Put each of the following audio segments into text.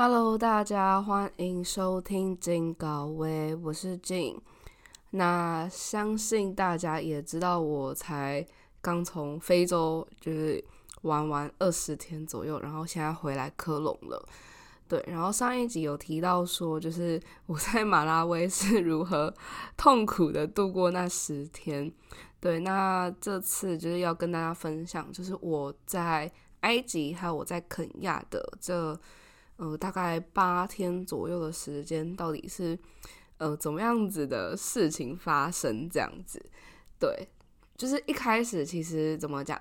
Hello，大家欢迎收听金高威，我是静。那相信大家也知道，我才刚从非洲就是玩完二十天左右，然后现在回来科隆了。对，然后上一集有提到说，就是 我在马拉维是如何痛苦的度过那十天。对，那这次就是要跟大家分享，就是我在埃及还有我在肯亚的这。呃，大概八天左右的时间，到底是呃怎么样子的事情发生？这样子，对，就是一开始其实怎么讲，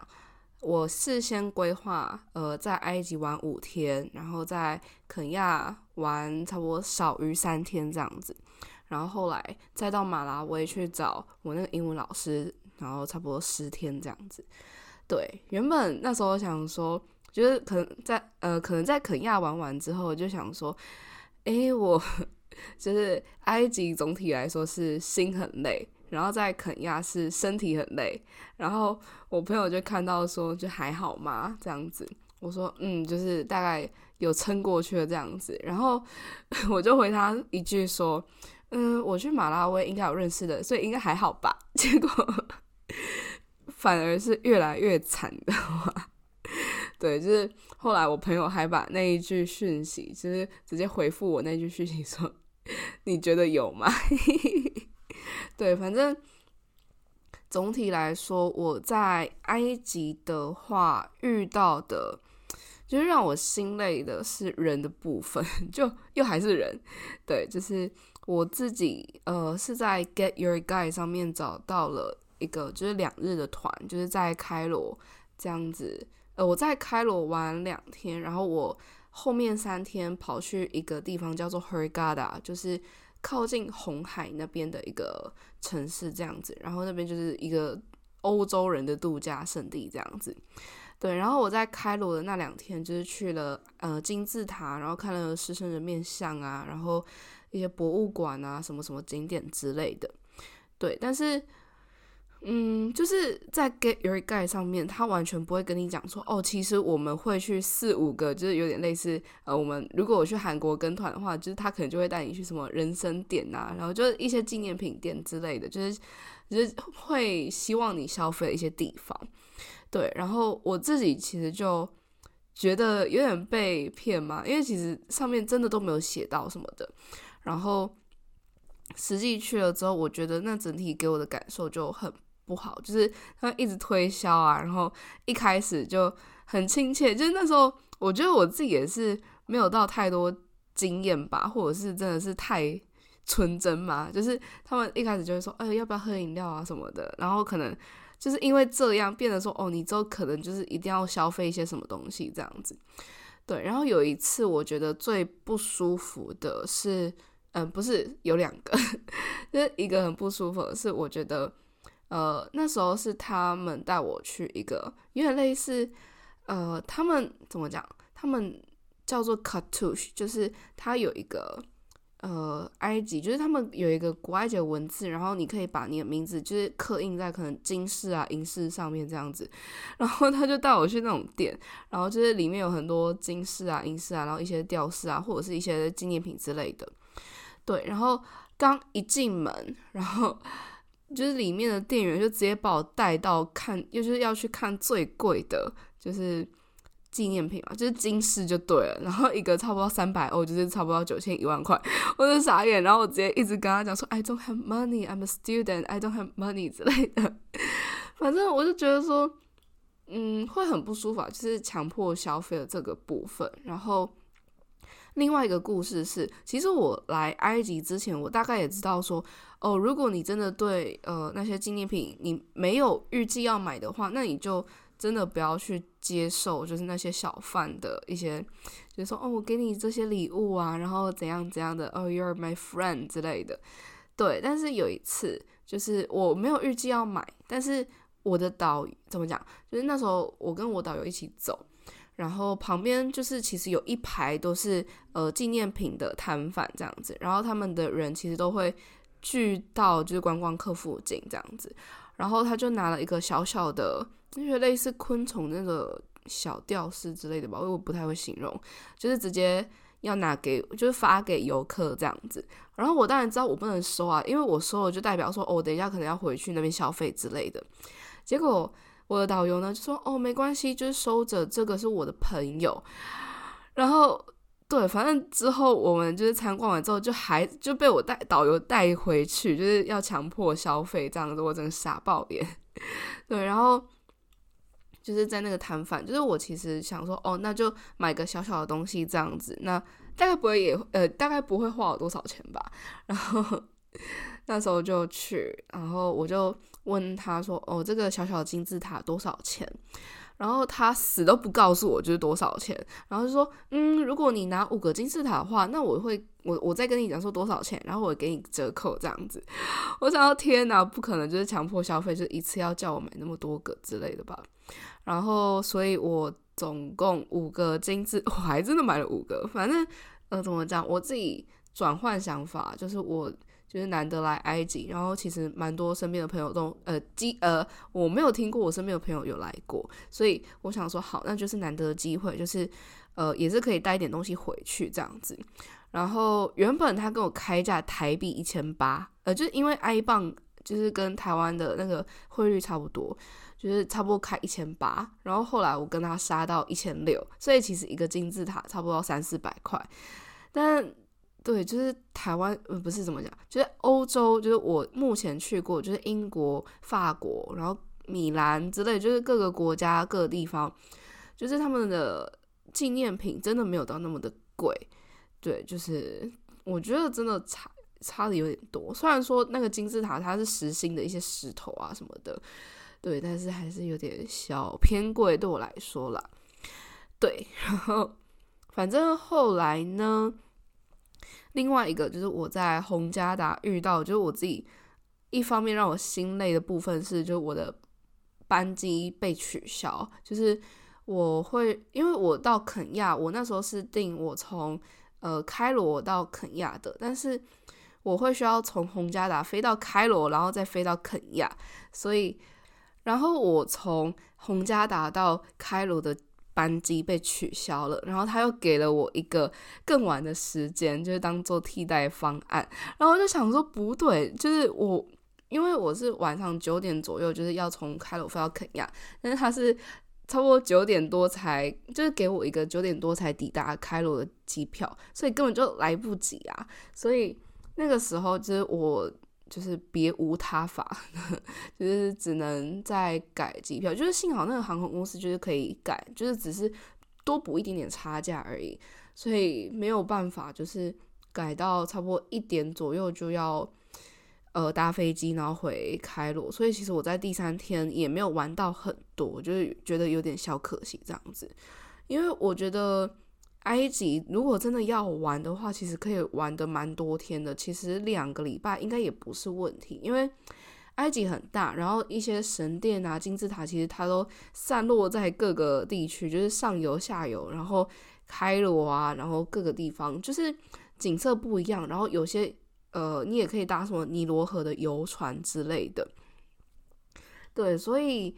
我事先规划，呃，在埃及玩五天，然后在肯亚玩差不多少于三天这样子，然后后来再到马拉维去找我那个英文老师，然后差不多十天这样子。对，原本那时候想说。就是可能在呃，可能在肯亚玩完之后，就想说，哎，我 就是埃及总体来说是心很累，然后在肯亚是身体很累。然后我朋友就看到说，就还好吗？这样子，我说嗯，就是大概有撑过去了这样子。然后 我就回他一句说，嗯，我去马拉维应该有认识的，所以应该还好吧。结果反而是越来越惨的话。对，就是后来我朋友还把那一句讯息，就是直接回复我那句讯息说：“ 你觉得有吗？” 对，反正总体来说，我在埃及的话遇到的，就是让我心累的是人的部分，就又还是人。对，就是我自己呃是在 Get Your Guide 上面找到了一个就是两日的团，就是在开罗这样子。呃，我在开罗玩两天，然后我后面三天跑去一个地方叫做 Hurghada，就是靠近红海那边的一个城市这样子，然后那边就是一个欧洲人的度假胜地这样子。对，然后我在开罗的那两天就是去了呃金字塔，然后看了狮身人面像啊，然后一些博物馆啊，什么什么景点之类的。对，但是。嗯，就是在 Get Your Guide 上面，他完全不会跟你讲说，哦，其实我们会去四五个，就是有点类似，呃，我们如果我去韩国跟团的话，就是他可能就会带你去什么人参店啊，然后就是一些纪念品店之类的，就是就是会希望你消费一些地方。对，然后我自己其实就觉得有点被骗嘛，因为其实上面真的都没有写到什么的，然后实际去了之后，我觉得那整体给我的感受就很。不好，就是他一直推销啊，然后一开始就很亲切，就是那时候我觉得我自己也是没有到太多经验吧，或者是真的是太纯真嘛，就是他们一开始就会说，哎，要不要喝饮料啊什么的，然后可能就是因为这样变得说，哦，你之后可能就是一定要消费一些什么东西这样子，对，然后有一次我觉得最不舒服的是，嗯，不是有两个，就是一个很不舒服的是，我觉得。呃，那时候是他们带我去一个有点类似，呃，他们怎么讲？他们叫做 c a r t o u c h 就是它有一个呃埃及，就是他们有一个古埃及的文字，然后你可以把你的名字就是刻印在可能金饰啊、银饰上面这样子。然后他就带我去那种店，然后就是里面有很多金饰啊、银饰啊，然后一些吊饰啊，或者是一些纪念品之类的。对，然后刚一进门，然后。就是里面的店员就直接把我带到看，又就是要去看最贵的，就是纪念品嘛，就是金饰就对了。然后一个差不多三百欧，就是差不多九千一万块，我就傻眼。然后我直接一直跟他讲说：“I don't have money, I'm a student, I don't have money” 之类的。反正我就觉得说，嗯，会很不舒服，就是强迫消费的这个部分。然后。另外一个故事是，其实我来埃及之前，我大概也知道说，哦，如果你真的对呃那些纪念品你没有预计要买的话，那你就真的不要去接受，就是那些小贩的一些，就是说，哦，我给你这些礼物啊，然后怎样怎样的，哦，you're my friend 之类的。对，但是有一次，就是我没有预计要买，但是我的导怎么讲，就是那时候我跟我导游一起走。然后旁边就是其实有一排都是呃纪念品的摊贩这样子，然后他们的人其实都会聚到就是观光客附近这样子，然后他就拿了一个小小的，就是类似昆虫那个小吊饰之类的吧，因为我不太会形容，就是直接要拿给就是发给游客这样子。然后我当然知道我不能收啊，因为我收了就代表说哦，等一下可能要回去那边消费之类的。结果我的导游呢就说哦，没关系，就是收着，这个是我的朋友。然后。对，反正之后我们就是参观完之后，就还就被我带导游带回去，就是要强迫消费这样子，我真的傻爆眼。对，然后就是在那个摊贩，就是我其实想说，哦，那就买个小小的东西这样子，那大概不会也呃，大概不会花我多少钱吧。然后 那时候就去，然后我就问他说，哦，这个小小的金字塔多少钱？然后他死都不告诉我就是多少钱，然后就说，嗯，如果你拿五个金字塔的话，那我会我我再跟你讲说多少钱，然后我给你折扣这样子。我想到天哪，不可能就是强迫消费，就一次要叫我买那么多个之类的吧。然后，所以我总共五个金字，我还真的买了五个。反正呃，怎么讲，我自己转换想法，就是我。就是难得来埃及，然后其实蛮多身边的朋友都呃机呃我没有听过我身边的朋友有来过，所以我想说好，那就是难得的机会，就是呃也是可以带一点东西回去这样子。然后原本他跟我开价台币一千八，呃就是因为埃镑就是跟台湾的那个汇率差不多，就是差不多开一千八，然后后来我跟他杀到一千六，所以其实一个金字塔差不多三四百块，但。对，就是台湾，呃，不是怎么讲，就是欧洲，就是我目前去过，就是英国、法国，然后米兰之类，就是各个国家各个地方，就是他们的纪念品真的没有到那么的贵。对，就是我觉得真的差差的有点多。虽然说那个金字塔它是实心的一些石头啊什么的，对，但是还是有点小偏贵对我来说啦。对，然后反正后来呢。另外一个就是我在洪家达遇到，就是我自己一方面让我心累的部分是，就是我的班机被取消。就是我会因为我到肯亚，我那时候是订我从呃开罗到肯亚的，但是我会需要从洪家达飞到开罗，然后再飞到肯亚，所以然后我从洪家达到开罗的。班机被取消了，然后他又给了我一个更晚的时间，就是当做替代方案。然后我就想说不对，就是我因为我是晚上九点左右就是要从开罗飞到肯亚，但是他是差不多九点多才就是给我一个九点多才抵达开罗的机票，所以根本就来不及啊！所以那个时候就是我。就是别无他法，就是只能再改机票。就是幸好那个航空公司就是可以改，就是只是多补一点点差价而已，所以没有办法，就是改到差不多一点左右就要呃搭飞机，然后回开罗。所以其实我在第三天也没有玩到很多，就是觉得有点小可惜这样子，因为我觉得。埃及如果真的要玩的话，其实可以玩的蛮多天的。其实两个礼拜应该也不是问题，因为埃及很大，然后一些神殿啊、金字塔，其实它都散落在各个地区，就是上游、下游，然后开罗啊，然后各个地方就是景色不一样。然后有些呃，你也可以搭什么尼罗河的游船之类的。对，所以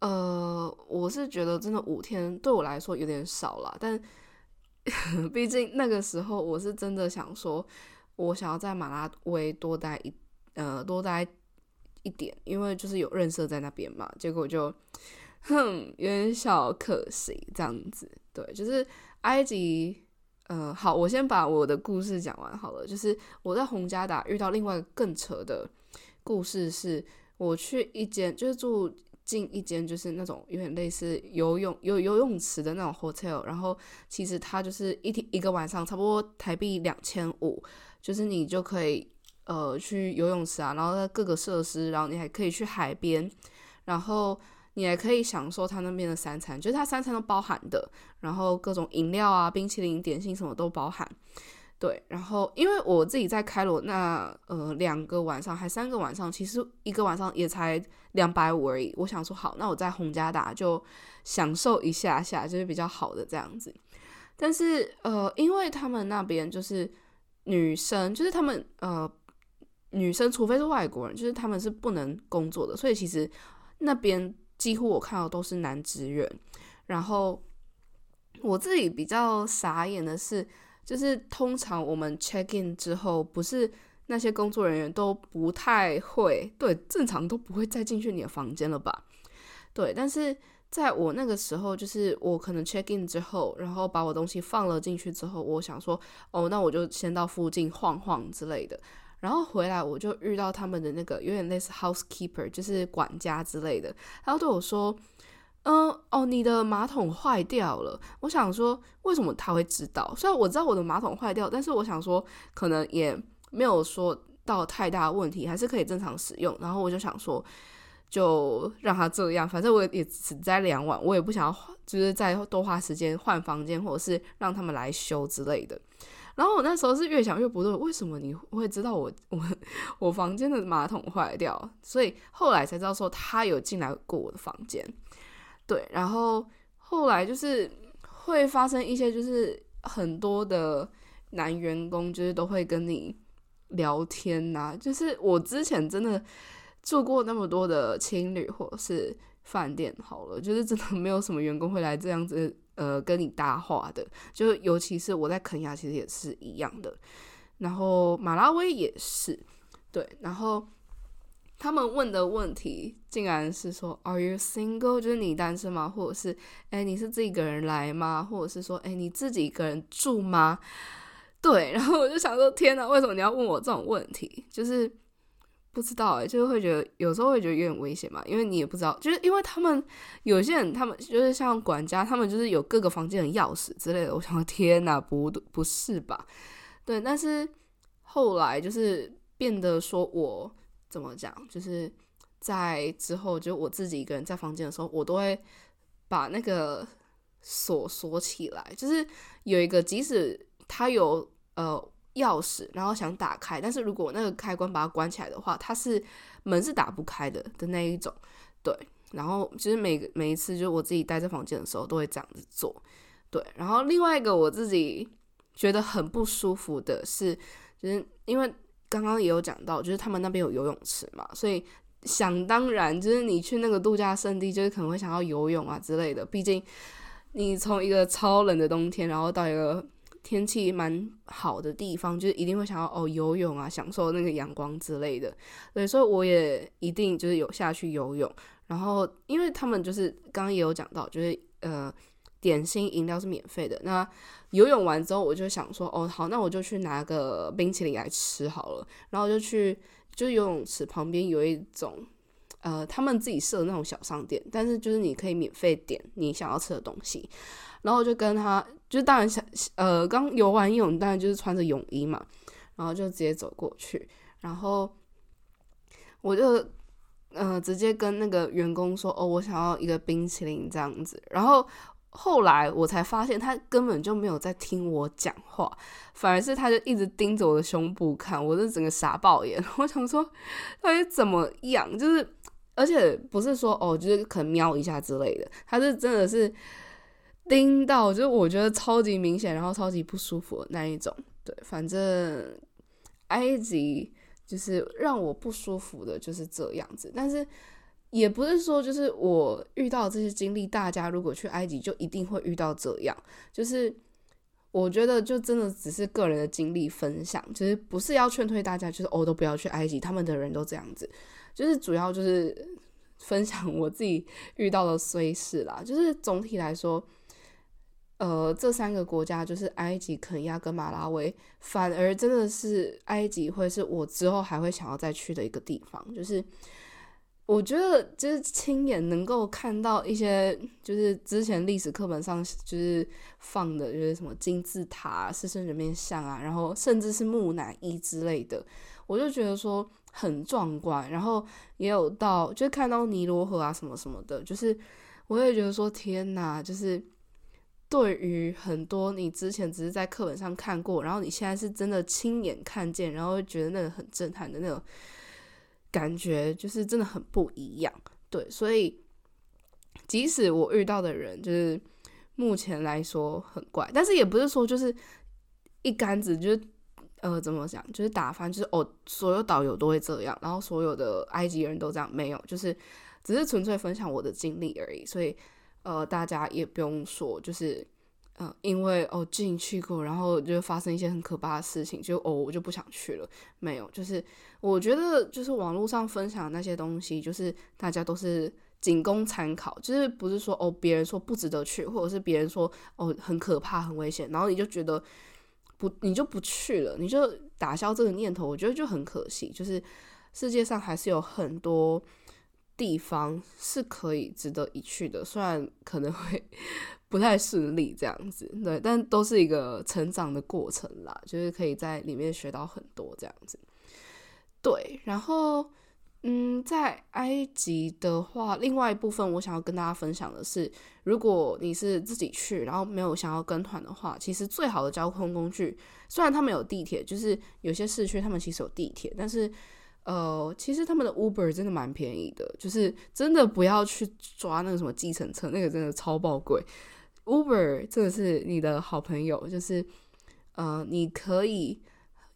呃，我是觉得真的五天对我来说有点少了，但。毕竟那个时候我是真的想说，我想要在马拉维多待一呃多待一点，因为就是有认识在那边嘛。结果就哼有点小可惜这样子。对，就是埃及，呃，好，我先把我的故事讲完好了。就是我在洪家达遇到另外一个更扯的故事，是我去一间就是住。进一间就是那种有点类似游泳有游泳池的那种 hotel，然后其实它就是一天一个晚上差不多台币两千五，就是你就可以呃去游泳池啊，然后在各个设施，然后你还可以去海边，然后你还可以享受它那边的三餐，就是它三餐都包含的，然后各种饮料啊、冰淇淋、点心什么都包含。对，然后因为我自己在开罗那呃两个晚上还三个晚上，其实一个晚上也才两百五而已。我想说好，那我在洪家达就享受一下下，就是比较好的这样子。但是呃，因为他们那边就是女生，就是他们呃女生，除非是外国人，就是他们是不能工作的，所以其实那边几乎我看到都是男职员。然后我自己比较傻眼的是。就是通常我们 check in 之后，不是那些工作人员都不太会，对，正常都不会再进去你的房间了吧？对，但是在我那个时候，就是我可能 check in 之后，然后把我东西放了进去之后，我想说，哦，那我就先到附近晃晃之类的。然后回来我就遇到他们的那个有点类似 housekeeper，就是管家之类的，他后对我说：“嗯，哦，你的马桶坏掉了。”我想说，为什么他会知道？虽然我知道我的马桶坏掉，但是我想说，可能也没有说到太大问题，还是可以正常使用。然后我就想说，就让他这样，反正我也只待两晚，我也不想要，就是再多花时间换房间，或者是让他们来修之类的。然后我那时候是越想越不对，为什么你会知道我我我房间的马桶坏掉？所以后来才知道说他有进来过我的房间，对。然后后来就是会发生一些，就是很多的男员工就是都会跟你聊天呐。就是我之前真的住过那么多的青旅或者是饭店，好了，就是真的没有什么员工会来这样子。呃，跟你搭话的，就尤其是我在肯亚，其实也是一样的。然后马拉维也是，对。然后他们问的问题，竟然是说 “Are you single？” 就是你单身吗？或者是“哎，你是自己一个人来吗？”或者是说“哎，你自己一个人住吗？”对。然后我就想说：“天哪，为什么你要问我这种问题？”就是。不知道哎，就是会觉得有时候会觉得有点危险嘛，因为你也不知道，就是因为他们有些人，他们就是像管家，他们就是有各个房间的钥匙之类的。我想，天哪，不不是吧？对，但是后来就是变得说我怎么讲，就是在之后，就我自己一个人在房间的时候，我都会把那个锁锁起来，就是有一个，即使他有呃。钥匙，然后想打开，但是如果那个开关把它关起来的话，它是门是打不开的的那一种。对，然后其实每每一次，就我自己待在房间的时候，都会这样子做。对，然后另外一个我自己觉得很不舒服的是，就是因为刚刚也有讲到，就是他们那边有游泳池嘛，所以想当然，就是你去那个度假胜地，就是可能会想要游泳啊之类的。毕竟你从一个超冷的冬天，然后到一个天气蛮好的地方，就是一定会想要哦游泳啊，享受那个阳光之类的。所以说我也一定就是有下去游泳。然后，因为他们就是刚刚也有讲到，就是呃点心饮料是免费的。那游泳完之后，我就想说哦好，那我就去拿个冰淇淋来吃好了。然后就去，就游泳池旁边有一种呃他们自己设的那种小商店，但是就是你可以免费点你想要吃的东西。然后就跟他，就当然想，呃，刚游完泳，当然就是穿着泳衣嘛，然后就直接走过去，然后我就，呃，直接跟那个员工说，哦，我想要一个冰淇淋这样子。然后后来我才发现，他根本就没有在听我讲话，反而是他就一直盯着我的胸部看，我就整个傻爆眼。我想说，到底怎么样？就是，而且不是说哦，就是可能瞄一下之类的，他是真的是。盯到就是我觉得超级明显，然后超级不舒服的那一种。对，反正埃及就是让我不舒服的，就是这样子。但是也不是说就是我遇到这些经历，大家如果去埃及就一定会遇到这样。就是我觉得就真的只是个人的经历分享，就是不是要劝退大家，就是哦都不要去埃及，他们的人都这样子。就是主要就是分享我自己遇到的虽事啦。就是总体来说。呃，这三个国家就是埃及、肯亚跟马拉维，反而真的是埃及会是我之后还会想要再去的一个地方。就是我觉得，就是亲眼能够看到一些，就是之前历史课本上就是放的，就是什么金字塔、狮身人面像啊，然后甚至是木乃伊之类的，我就觉得说很壮观。然后也有到，就是看到尼罗河啊什么什么的，就是我也觉得说天哪，就是。对于很多你之前只是在课本上看过，然后你现在是真的亲眼看见，然后觉得那个很震撼的那种感觉，就是真的很不一样。对，所以即使我遇到的人就是目前来说很怪，但是也不是说就是一竿子就是呃怎么讲，就是打翻，就是哦所有导游都会这样，然后所有的埃及人都这样，没有，就是只是纯粹分享我的经历而已，所以。呃，大家也不用说，就是嗯，因为哦进去过，然后就发生一些很可怕的事情，就哦我就不想去了。没有，就是我觉得就是网络上分享那些东西，就是大家都是仅供参考，就是不是说哦别人说不值得去，或者是别人说哦很可怕很危险，然后你就觉得不你就不去了，你就打消这个念头，我觉得就很可惜。就是世界上还是有很多地方是可以值得一去的，虽然可能会。不太顺利这样子，对，但都是一个成长的过程啦，就是可以在里面学到很多这样子。对，然后，嗯，在埃及的话，另外一部分我想要跟大家分享的是，如果你是自己去，然后没有想要跟团的话，其实最好的交通工具，虽然他们有地铁，就是有些市区他们其实有地铁，但是，呃，其实他们的 Uber 真的蛮便宜的，就是真的不要去抓那个什么计程车，那个真的超爆贵。Uber 真的是你的好朋友，就是呃，你可以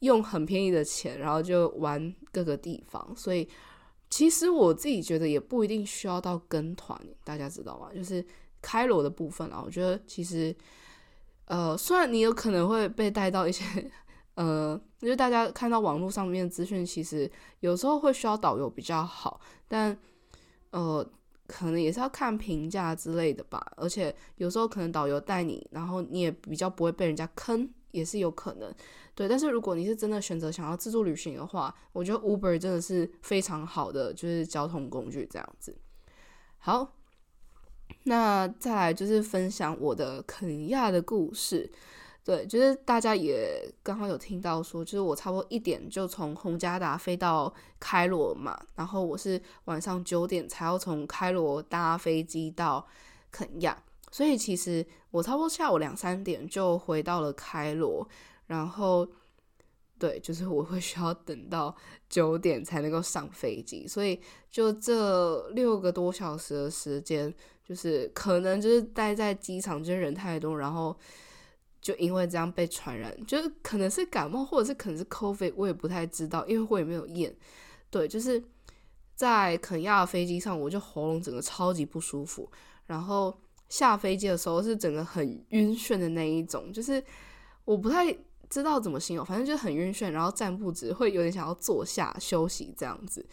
用很便宜的钱，然后就玩各个地方。所以其实我自己觉得也不一定需要到跟团，大家知道吗？就是开罗的部分啊，我觉得其实呃，虽然你有可能会被带到一些呃，因为大家看到网络上面资讯，其实有时候会需要导游比较好，但呃。可能也是要看评价之类的吧，而且有时候可能导游带你，然后你也比较不会被人家坑，也是有可能。对，但是如果你是真的选择想要自助旅行的话，我觉得 Uber 真的是非常好的就是交通工具这样子。好，那再来就是分享我的肯亚的故事。对，就是大家也刚好有听到说，就是我差不多一点就从洪加达飞到开罗嘛，然后我是晚上九点才要从开罗搭飞机到肯亚，所以其实我差不多下午两三点就回到了开罗，然后对，就是我会需要等到九点才能够上飞机，所以就这六个多小时的时间，就是可能就是待在机场，就是人太多，然后。就因为这样被传染，就是可能是感冒，或者是可能是 COVID，我也不太知道，因为我也没有验。对，就是在肯亚的飞机上，我就喉咙整个超级不舒服，然后下飞机的时候是整个很晕眩的那一种，就是我不太知道怎么形容，反正就很晕眩，然后站不直，会有点想要坐下休息这样子。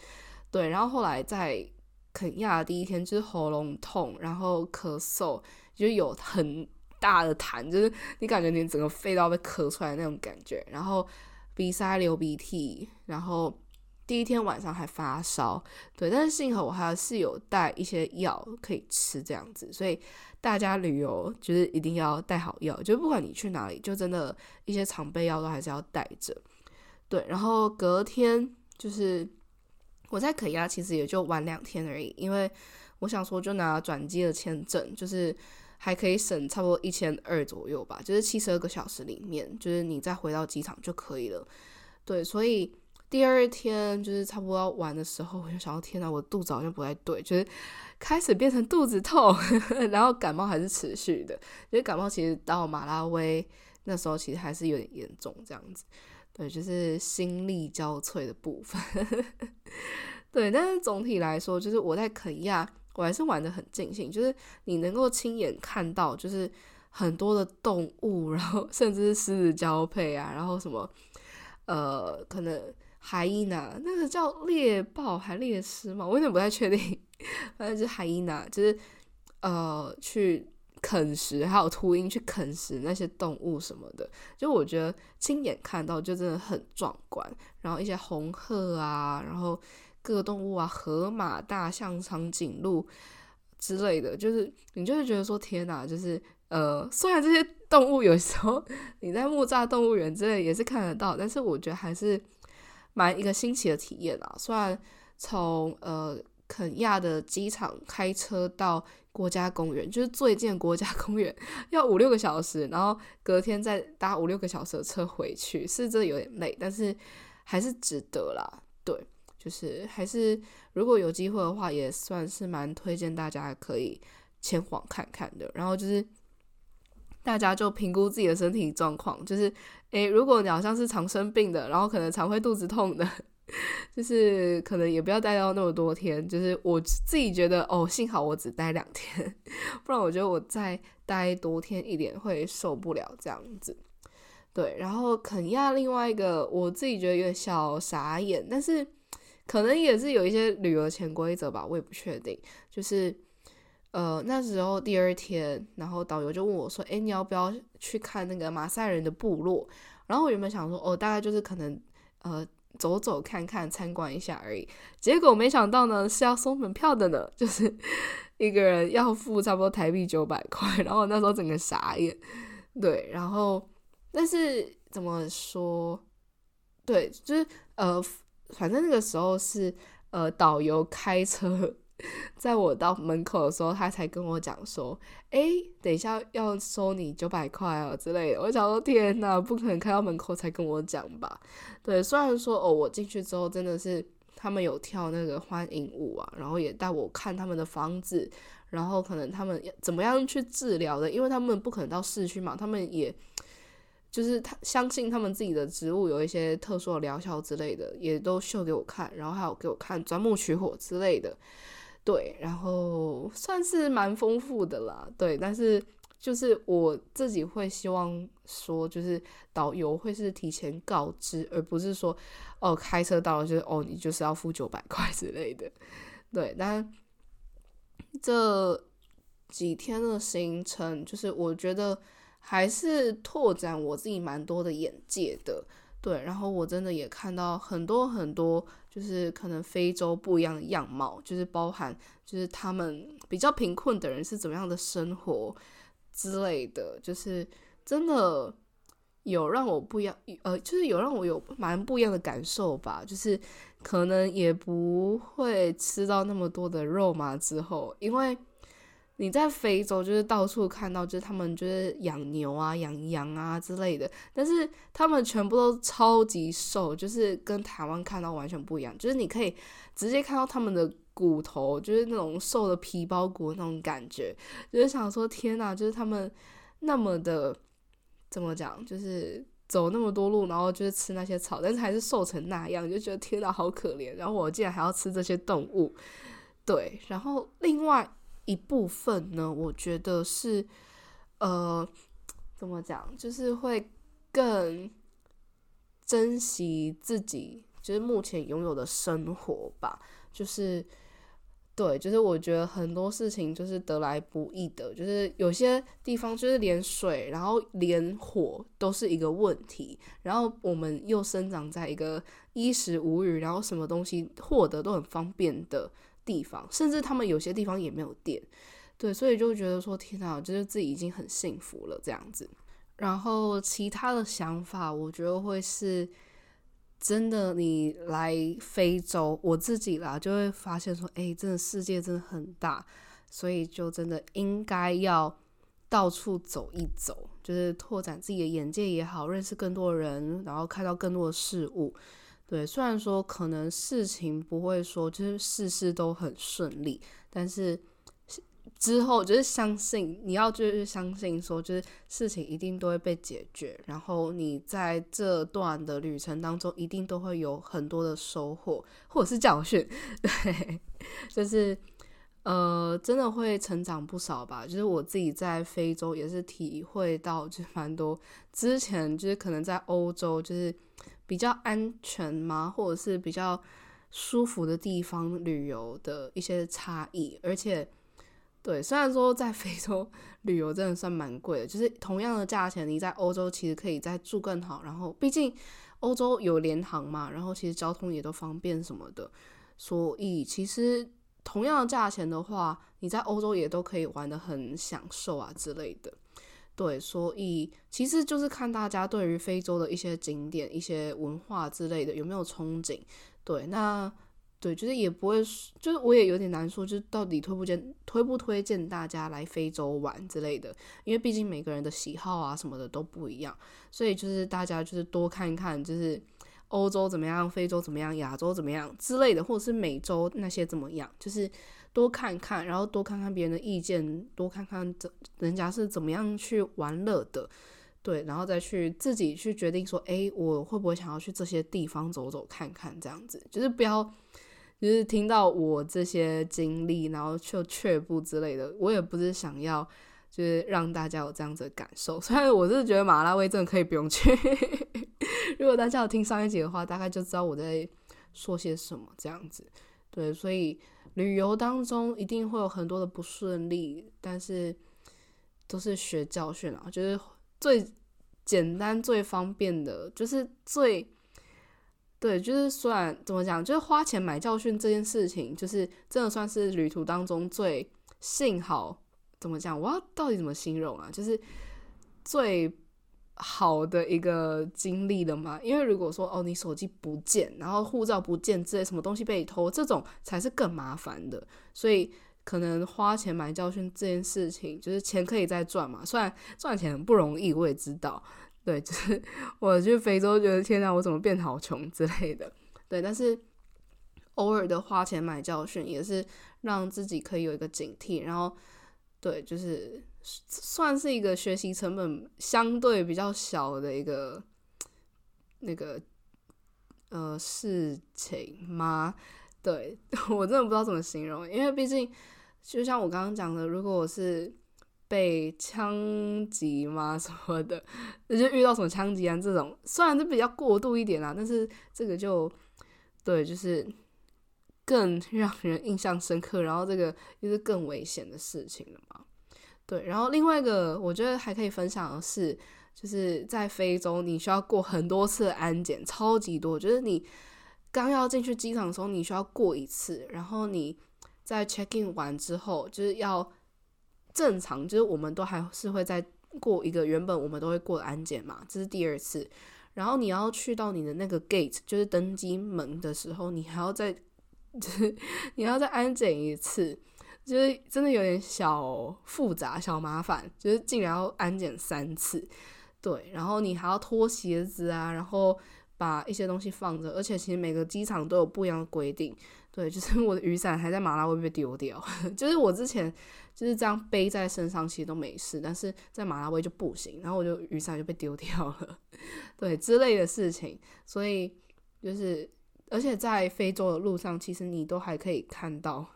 对，然后后来在肯亚的第一天就是喉咙痛，然后咳嗽，就有很。大的痰，就是你感觉你整个肺都要被咳出来那种感觉，然后鼻塞流鼻涕，然后第一天晚上还发烧，对，但是幸好我还是有带一些药可以吃这样子，所以大家旅游就是一定要带好药，就不管你去哪里，就真的一些常备药都还是要带着，对，然后隔天就是我在肯亚其实也就玩两天而已，因为我想说就拿转机的签证，就是。还可以省差不多一千二左右吧，就是七十二个小时里面，就是你再回到机场就可以了。对，所以第二天就是差不多要玩的时候，我就想到天哪，我肚子好像不太对，就是开始变成肚子痛，然后感冒还是持续的。因为感冒其实到马拉维那时候其实还是有点严重，这样子。对，就是心力交瘁的部分。对，但是总体来说，就是我在肯亚。我还是玩的很尽兴，就是你能够亲眼看到，就是很多的动物，然后 甚至是狮子交配啊，然后什么，呃，可能海伊娜那个叫猎豹还猎狮嘛，我有点不太确定，反正就是海伊娜，就是呃去啃食，还有秃鹰去啃食那些动物什么的，就我觉得亲眼看到就真的很壮观，然后一些红鹤啊，然后。各个动物啊，河马、大象、长颈鹿之类的，就是你就会觉得说天哪，就是呃，虽然这些 动物有时候你在木栅动物园之类也是看得到，但是我觉得还是蛮一个新奇的体验啊。虽然从呃肯亚的机场开车到国家公园，就是最近国家公园要五六个小时，然后隔天再搭五六个小时的车回去，是真的有点累，但是还是值得啦。对。就是还是如果有机会的话，也算是蛮推荐大家可以前往看看的。然后就是大家就评估自己的身体状况，就是诶，如果你好像是常生病的，然后可能常会肚子痛的，就是可能也不要待到那么多天。就是我自己觉得，哦，幸好我只待两天，不然我觉得我再待多天一点会受不了这样子。对，然后肯亚另外一个我自己觉得有点小傻眼，但是可能也是有一些旅游潜规则吧，我也不确定。就是呃那时候第二天，然后导游就问我说：“哎，你要不要去看那个马赛人的部落？”然后我原本想说：“哦，大概就是可能呃走走看看参观一下而已。”结果没想到呢是要收门票的呢，就是 一个人要付差不多台币九百块。然后那时候整个傻眼，对，然后。但是怎么说？对，就是呃，反正那个时候是呃，导游开车，在我到门口的时候，他才跟我讲说：“哎，等一下要收你九百块哦之类的。”我想说：“天哪，不可能开到门口才跟我讲吧？”对，虽然说哦，我进去之后真的是他们有跳那个欢迎舞啊，然后也带我看他们的房子，然后可能他们怎么样去治疗的，因为他们不可能到市区嘛，他们也。就是他相信他们自己的植物有一些特殊的疗效之类的，也都秀给我看，然后还有给我看钻木取火之类的，对，然后算是蛮丰富的啦，对，但是就是我自己会希望说，就是导游会是提前告知，而不是说哦开车到了就是哦你就是要付九百块之类的，对，但这几天的行程就是我觉得。还是拓展我自己蛮多的眼界的，对，然后我真的也看到很多很多，就是可能非洲不一样的样貌，就是包含就是他们比较贫困的人是怎么样的生活之类的，就是真的有让我不一样，呃，就是有让我有蛮不一样的感受吧，就是可能也不会吃到那么多的肉嘛，之后因为。你在非洲就是到处看到，就是他们就是养牛啊、养羊啊之类的，但是他们全部都超级瘦，就是跟台湾看到完全不一样。就是你可以直接看到他们的骨头，就是那种瘦的皮包骨那种感觉，就是想说天呐，就是他们那么的怎么讲，就是走那么多路，然后就是吃那些草，但是还是瘦成那样，就觉得天呐，好可怜。然后我竟然还要吃这些动物，对，然后另外。一部分呢，我觉得是，呃，怎么讲，就是会更珍惜自己，就是目前拥有的生活吧。就是，对，就是我觉得很多事情就是得来不易的，就是有些地方就是连水，然后连火都是一个问题，然后我们又生长在一个衣食无余，然后什么东西获得都很方便的。地方，甚至他们有些地方也没有电，对，所以就觉得说天哪，就是自己已经很幸福了这样子。然后其他的想法，我觉得会是真的。你来非洲，我自己啦，就会发现说，哎，真的世界真的很大，所以就真的应该要到处走一走，就是拓展自己的眼界也好，认识更多人，然后看到更多的事物。对，虽然说可能事情不会说就是事事都很顺利，但是之后就是相信你要就是相信说就是事情一定都会被解决，然后你在这段的旅程当中一定都会有很多的收获或者是教训，对，就是呃真的会成长不少吧。就是我自己在非洲也是体会到就是蛮多，之前就是可能在欧洲就是。比较安全吗？或者是比较舒服的地方旅游的一些差异，而且对，虽然说在非洲旅游真的算蛮贵的，就是同样的价钱，你在欧洲其实可以再住更好。然后毕竟欧洲有联航嘛，然后其实交通也都方便什么的，所以其实同样的价钱的话，你在欧洲也都可以玩的很享受啊之类的。对，所以其实就是看大家对于非洲的一些景点、一些文化之类的有没有憧憬。对，那对，就是也不会，就是我也有点难说，就是到底推不荐、推不推荐大家来非洲玩之类的，因为毕竟每个人的喜好啊什么的都不一样，所以就是大家就是多看一看，就是欧洲怎么样、非洲怎么样、亚洲怎么样之类的，或者是美洲那些怎么样，就是。多看看，然后多看看别人的意见，多看看怎人家是怎么样去玩乐的，对，然后再去自己去决定说，诶，我会不会想要去这些地方走走看看，这样子，就是不要，就是听到我这些经历，然后就却步之类的。我也不是想要，就是让大家有这样子的感受。虽然我是觉得马拉维真的可以不用去，如果大家有听上一集的话，大概就知道我在说些什么这样子。对，所以旅游当中一定会有很多的不顺利，但是都是学教训啊，就是。最简单、最方便的，就是最对，就是虽然怎么讲，就是花钱买教训这件事情，就是真的算是旅途当中最幸好怎么讲？我要到底怎么形容啊？就是最好的一个经历了嘛？因为如果说哦，你手机不见，然后护照不见之类什么东西被偷，这种才是更麻烦的，所以。可能花钱买教训这件事情，就是钱可以再赚嘛。虽然赚钱不容易，我也知道。对，就是我去非洲，觉得天哪，我怎么变好穷之类的。对，但是偶尔的花钱买教训，也是让自己可以有一个警惕。然后，对，就是算是一个学习成本相对比较小的一个那个呃事情吗？对 我真的不知道怎么形容，因为毕竟。就像我刚刚讲的，如果我是被枪击嘛 什么的，那就遇到什么枪击啊这种，虽然是比较过度一点啦，但是这个就对，就是更让人印象深刻，然后这个又是更危险的事情了嘛。对，然后另外一个我觉得还可以分享的是，就是在非洲你需要过很多次安检，超级多，就是你刚要进去机场的时候你需要过一次，然后你。在 check in 完之后，就是要正常，就是我们都还是会再过一个原本我们都会过的安检嘛，这是第二次。然后你要去到你的那个 gate，就是登机门的时候，你还要再，就是你要再安检一次，就是真的有点小复杂、小麻烦，就是竟然要安检三次，对，然后你还要脱鞋子啊，然后把一些东西放着，而且其实每个机场都有不一样的规定。对，就是我的雨伞还在马拉维被丢掉，就是我之前就是这样背在身上，其实都没事，但是在马拉维就不行，然后我就雨伞就被丢掉了，对之类的事情，所以就是而且在非洲的路上，其实你都还可以看到，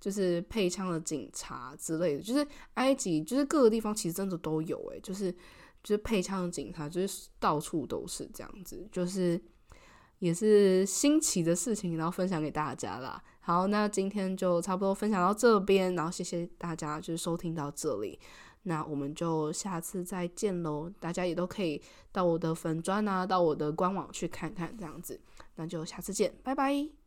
就是配枪的警察之类的，就是埃及就是各个地方其实真的都有，诶，就是就是配枪的警察，就是到处都是这样子，就是。也是新奇的事情，然后分享给大家啦。好，那今天就差不多分享到这边，然后谢谢大家就是收听到这里，那我们就下次再见喽。大家也都可以到我的粉砖啊，到我的官网去看看这样子，那就下次见，拜拜。